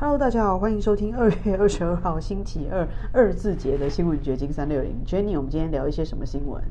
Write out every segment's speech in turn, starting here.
Hello，大家好，欢迎收听二月二十二号星期二二字节的新闻掘金三六零。Jenny，我们今天聊一些什么新闻？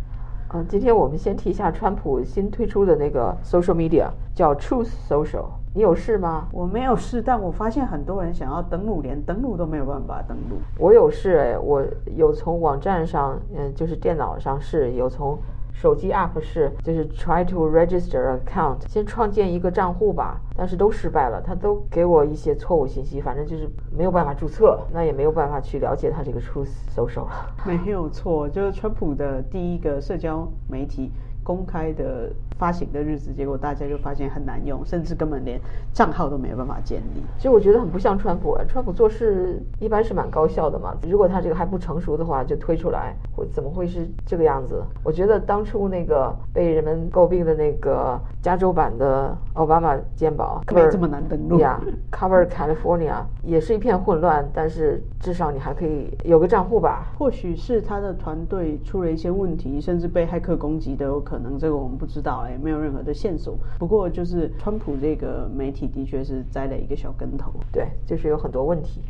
嗯，今天我们先提一下川普新推出的那个 social media，叫 Truth Social。你有事吗？我没有事，但我发现很多人想要登录，连登录都没有办法登录。我有事，哎，我有从网站上，嗯，就是电脑上试，有从。手机 app 是就是 try to register account，先创建一个账户吧，但是都失败了，他都给我一些错误信息，反正就是没有办法注册，那也没有办法去了解他这个 Truth Social 了。没有错，就是川普的第一个社交媒体。公开的发行的日子，结果大家就发现很难用，甚至根本连账号都没有办法建立。其实我觉得很不像川普啊，川普做事一般是蛮高效的嘛。如果他这个还不成熟的话，就推出来，会怎么会是这个样子？我觉得当初那个被人们诟病的那个加州版的奥巴马鉴宝，没这么难登录呀，Cover California 也是一片混乱，但是至少你还可以有个账户吧？或许是他的团队出了一些问题，甚至被骇客攻击都有。可能这个我们不知道，也，没有任何的线索。不过就是川普这个媒体的确是栽了一个小跟头，对，就是有很多问题。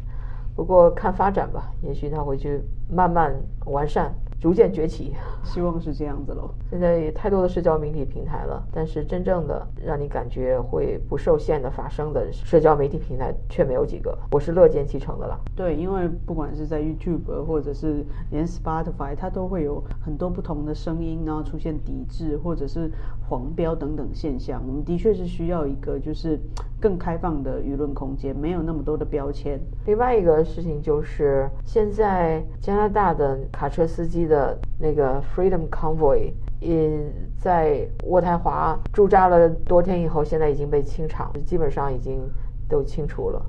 不过看发展吧，也许他会去慢慢完善。逐渐崛起，希望是这样子喽。现在也太多的社交媒体平台了，但是真正的让你感觉会不受限的发生的社交媒体平台却没有几个。我是乐见其成的啦。对，因为不管是在 YouTube 或者是连 Spotify，它都会有很多不同的声音，然后出现抵制或者是黄标等等现象。我们的确是需要一个就是更开放的舆论空间，没有那么多的标签。另外一个事情就是现在加拿大的卡车司机。的那个 Freedom Convoy，in 在渥太华驻扎了多天以后，现在已经被清场，基本上已经都清除了。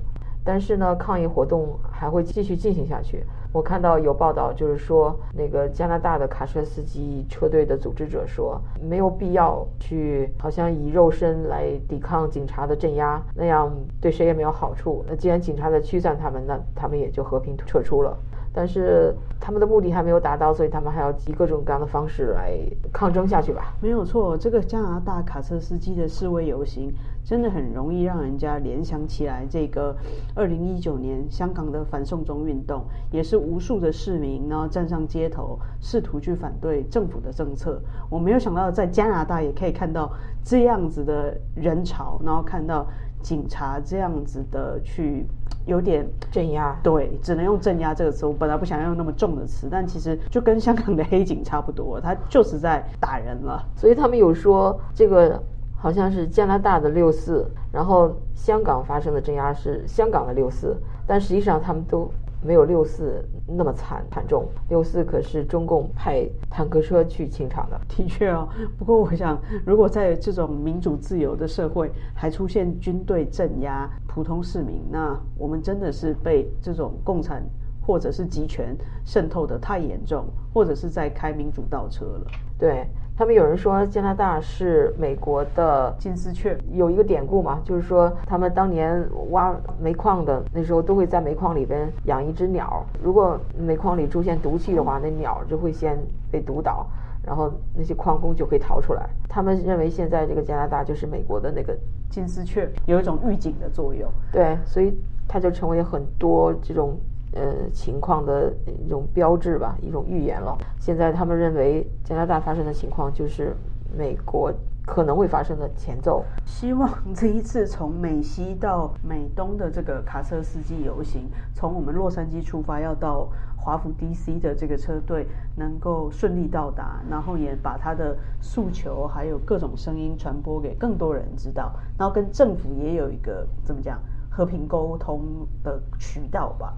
但是呢，抗议活动还会继续进行下去。我看到有报道，就是说那个加拿大的卡车司机车队的组织者说，没有必要去好像以肉身来抵抗警察的镇压，那样对谁也没有好处。那既然警察在驱散他们，那他们也就和平撤出了。但是他们的目的还没有达到，所以他们还要以各种各样的方式来抗争下去吧。没有错，这个加拿大卡车司机的示威游行，真的很容易让人家联想起来这个二零一九年香港的反送中运动，也是无数的市民然后站上街头，试图去反对政府的政策。我没有想到在加拿大也可以看到这样子的人潮，然后看到警察这样子的去。有点镇压，对，只能用镇压这个词。我本来不想要用那么重的词，但其实就跟香港的黑警差不多，他就是在打人了。所以他们有说这个好像是加拿大的六四，然后香港发生的镇压是香港的六四，但实际上他们都。没有六四那么惨惨重，六四可是中共派坦克车去清场的。的确啊，不过我想，如果在这种民主自由的社会还出现军队镇压普通市民，那我们真的是被这种共产或者是集权渗透的太严重，或者是在开民主倒车了。对。他们有人说加拿大是美国的金丝雀，有一个典故嘛，就是说他们当年挖煤矿的那时候都会在煤矿里边养一只鸟，如果煤矿里出现毒气的话，那鸟就会先被毒倒，然后那些矿工就可以逃出来。他们认为现在这个加拿大就是美国的那个金丝雀，有一种预警的作用。对，所以它就成为很多这种。呃，情况的一种标志吧，一种预言了。现在他们认为加拿大发生的情况就是美国可能会发生的前奏。希望这一次从美西到美东的这个卡车司机游行，从我们洛杉矶出发要到华府 DC 的这个车队能够顺利到达，然后也把他的诉求还有各种声音传播给更多人知道，然后跟政府也有一个怎么讲和平沟通的渠道吧。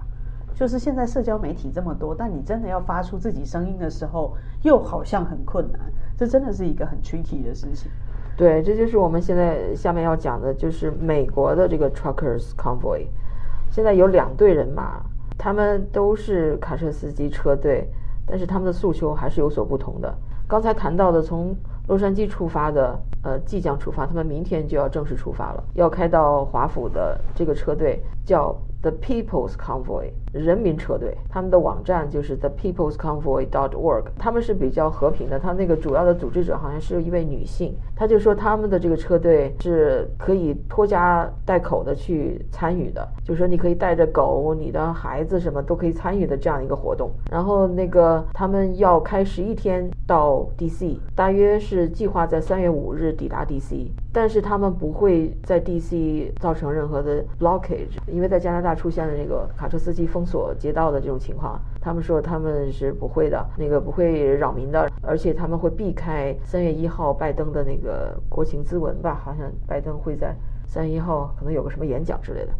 就是现在社交媒体这么多，但你真的要发出自己声音的时候，又好像很困难。这真的是一个很 tricky 的事情。对，这就是我们现在下面要讲的，就是美国的这个 truckers convoy。现在有两队人马，他们都是卡车司机车队，但是他们的诉求还是有所不同的。刚才谈到的从洛杉矶出发的，呃，即将出发，他们明天就要正式出发了，要开到华府的这个车队叫 The People's Convoy。人民车队，他们的网站就是 thepeople'sconvoy.org 他们是比较和平的。他那个主要的组织者好像是一位女性，他就说他们的这个车队是可以拖家带口的去参与的，就说你可以带着狗、你的孩子什么都可以参与的这样一个活动。然后那个他们要开十一天到 DC，大约是计划在三月五日抵达 DC，但是他们不会在 DC 造成任何的 blockage，因为在加拿大出现了那个卡车司机封锁街道的这种情况，他们说他们是不会的，那个不会扰民的，而且他们会避开三月一号拜登的那个国情咨文吧，好像拜登会在三月一号可能有个什么演讲之类的。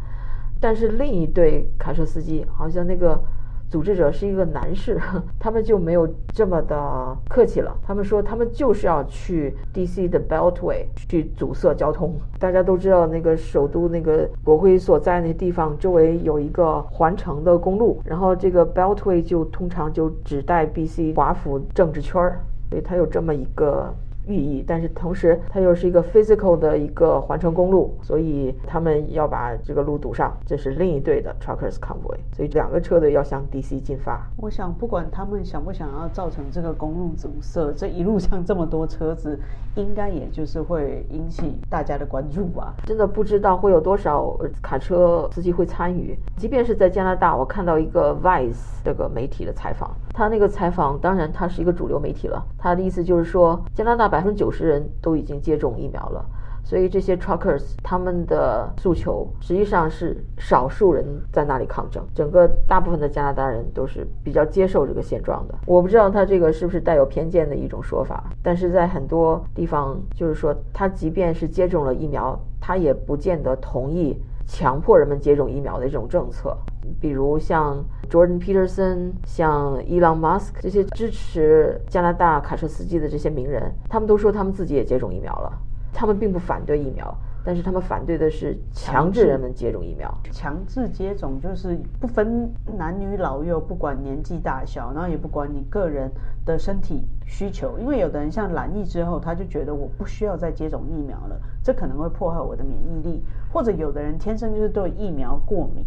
但是另一对卡车司机好像那个。组织者是一个男士，他们就没有这么的客气了。他们说，他们就是要去 D.C. 的 Beltway 去阻塞交通。大家都知道，那个首都那个国会所在那地方周围有一个环城的公路，然后这个 Beltway 就通常就只带 B.C. 华府政治圈儿，所以它有这么一个。寓意，但是同时它又是一个 physical 的一个环城公路，所以他们要把这个路堵上。这是另一队的 truckers convoy，所以两个车队要向 DC 进发。我想，不管他们想不想要造成这个公路阻塞，这一路上这么多车子，应该也就是会引起大家的关注吧。真的不知道会有多少卡车司机会参与。即便是在加拿大，我看到一个 Vice 这个媒体的采访，他那个采访，当然他是一个主流媒体了，他的意思就是说加拿大。百分之九十人都已经接种疫苗了，所以这些 truckers 他们的诉求实际上是少数人在那里抗争，整个大部分的加拿大人都是比较接受这个现状的。我不知道他这个是不是带有偏见的一种说法，但是在很多地方，就是说他即便是接种了疫苗，他也不见得同意强迫人们接种疫苗的这种政策。比如像 Jordan Peterson、像 Elon Musk 这些支持加拿大卡车司机的这些名人，他们都说他们自己也接种疫苗了。他们并不反对疫苗，但是他们反对的是强制人们接种疫苗。强制接种就是不分男女老幼，不管年纪大小，然后也不管你个人的身体需求。因为有的人像染疫之后，他就觉得我不需要再接种疫苗了，这可能会破坏我的免疫力。或者有的人天生就是对疫苗过敏。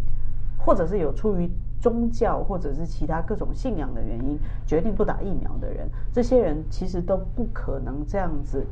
或者是有出于宗教或者是其他各种信仰的原因决定不打疫苗的人，这些人其实都不可能这样子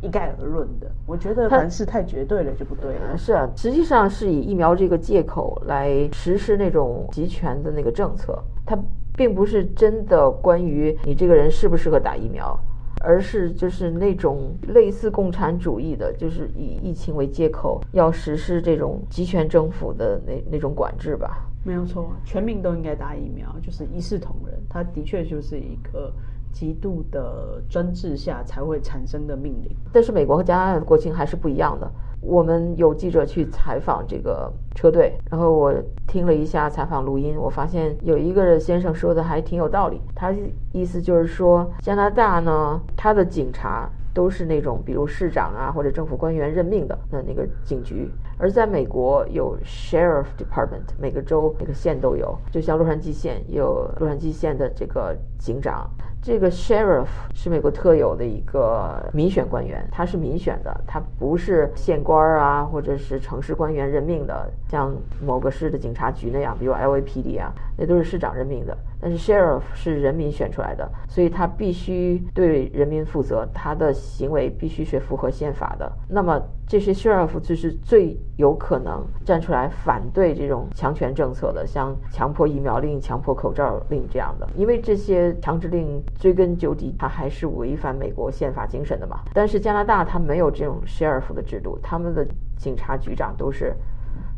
一概而论的。我觉得凡事太绝对了就不对了。是啊，实际上是以疫苗这个借口来实施那种集权的那个政策，它并不是真的关于你这个人适不适合打疫苗，而是就是那种类似共产主义的，就是以疫情为借口要实施这种集权政府的那那种管制吧。没有错，全民都应该打疫苗，就是一视同仁。它的确就是一个极度的专制下才会产生的命令。但是美国和加拿大的国情还是不一样的。我们有记者去采访这个车队，然后我听了一下采访录音，我发现有一个先生说的还挺有道理。他意思就是说，加拿大呢，他的警察都是那种比如市长啊或者政府官员任命的那那个警局。而在美国有 sheriff department，每个州每个县都有，就像洛杉矶县有洛杉矶县的这个警长。这个 sheriff 是美国特有的一个民选官员，他是民选的，他不是县官啊，或者是城市官员任命的，像某个市的警察局那样，比如 LAPD 啊，那都是市长任命的。但是 sheriff 是人民选出来的，所以他必须对人民负责，他的行为必须是符合宪法的。那么这些 sheriff 就是最有可能站出来反对这种强权政策的，像强迫疫苗令、强迫口罩令这样的，因为这些强制令追根究底，它还是违反美国宪法精神的嘛。但是加拿大它没有这种 sheriff 的制度，他们的警察局长都是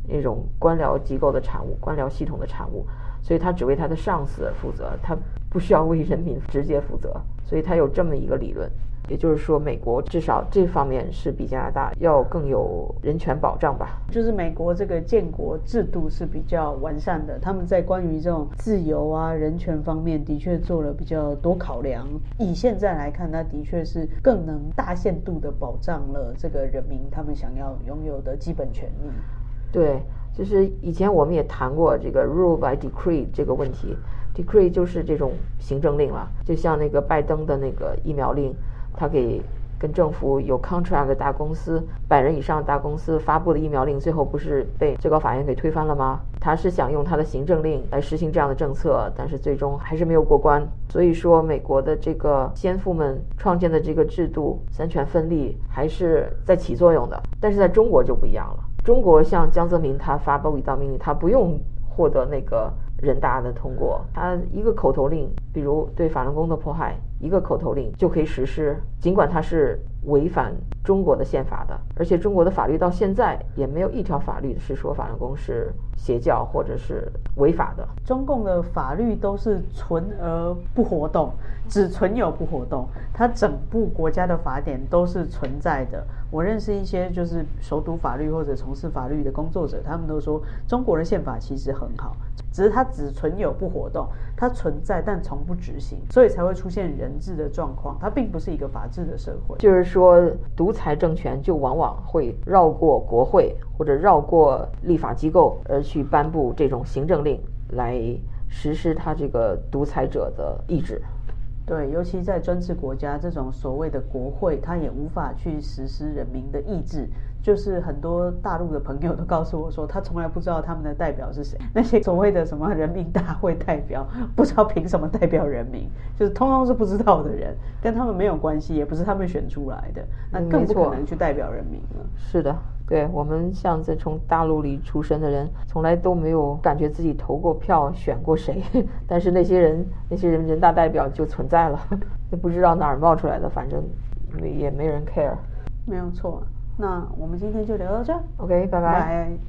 那种官僚机构的产物，官僚系统的产物。所以他只为他的上司负责，他不需要为人民直接负责。所以他有这么一个理论，也就是说，美国至少这方面是比加拿大要更有人权保障吧。就是美国这个建国制度是比较完善的，他们在关于这种自由啊、人权方面的确做了比较多考量。以现在来看，那的确是更能大限度的保障了这个人民他们想要拥有的基本权利。对。就是以前我们也谈过这个 rule by decree 这个问题，decree 就是这种行政令了，就像那个拜登的那个疫苗令，他给跟政府有 contract 的大公司，百人以上大公司发布的疫苗令，最后不是被最高法院给推翻了吗？他是想用他的行政令来实行这样的政策，但是最终还是没有过关。所以说，美国的这个先父们创建的这个制度，三权分立还是在起作用的。但是在中国就不一样了，中国像江泽民他发布一道命令，他不用获得那个。人大的通过，他一个口头令，比如对法轮功的迫害，一个口头令就可以实施，尽管他是违反中国的宪法的，而且中国的法律到现在也没有一条法律是说法轮功是邪教或者是违法的。中共的法律都是存而不活动，只存有不活动，它整部国家的法典都是存在的。我认识一些就是熟读法律或者从事法律的工作者，他们都说中国的宪法其实很好。只是它只存有不活动，它存在但从不执行，所以才会出现人治的状况。它并不是一个法治的社会。就是说，独裁政权就往往会绕过国会或者绕过立法机构，而去颁布这种行政令来实施他这个独裁者的意志。对，尤其在专制国家，这种所谓的国会，他也无法去实施人民的意志。就是很多大陆的朋友都告诉我说，他从来不知道他们的代表是谁。那些所谓的什么人民大会代表，不知道凭什么代表人民，就是通通是不知道的人，跟他们没有关系，也不是他们选出来的，那更不可能去代表人民了。是的，对我们像这从大陆里出生的人，从来都没有感觉自己投过票、选过谁，但是那些人，那些人人大代表就存在了，也不知道哪儿冒出来的，反正也没人 care。没有错。那我们今天就聊到这，OK，拜拜。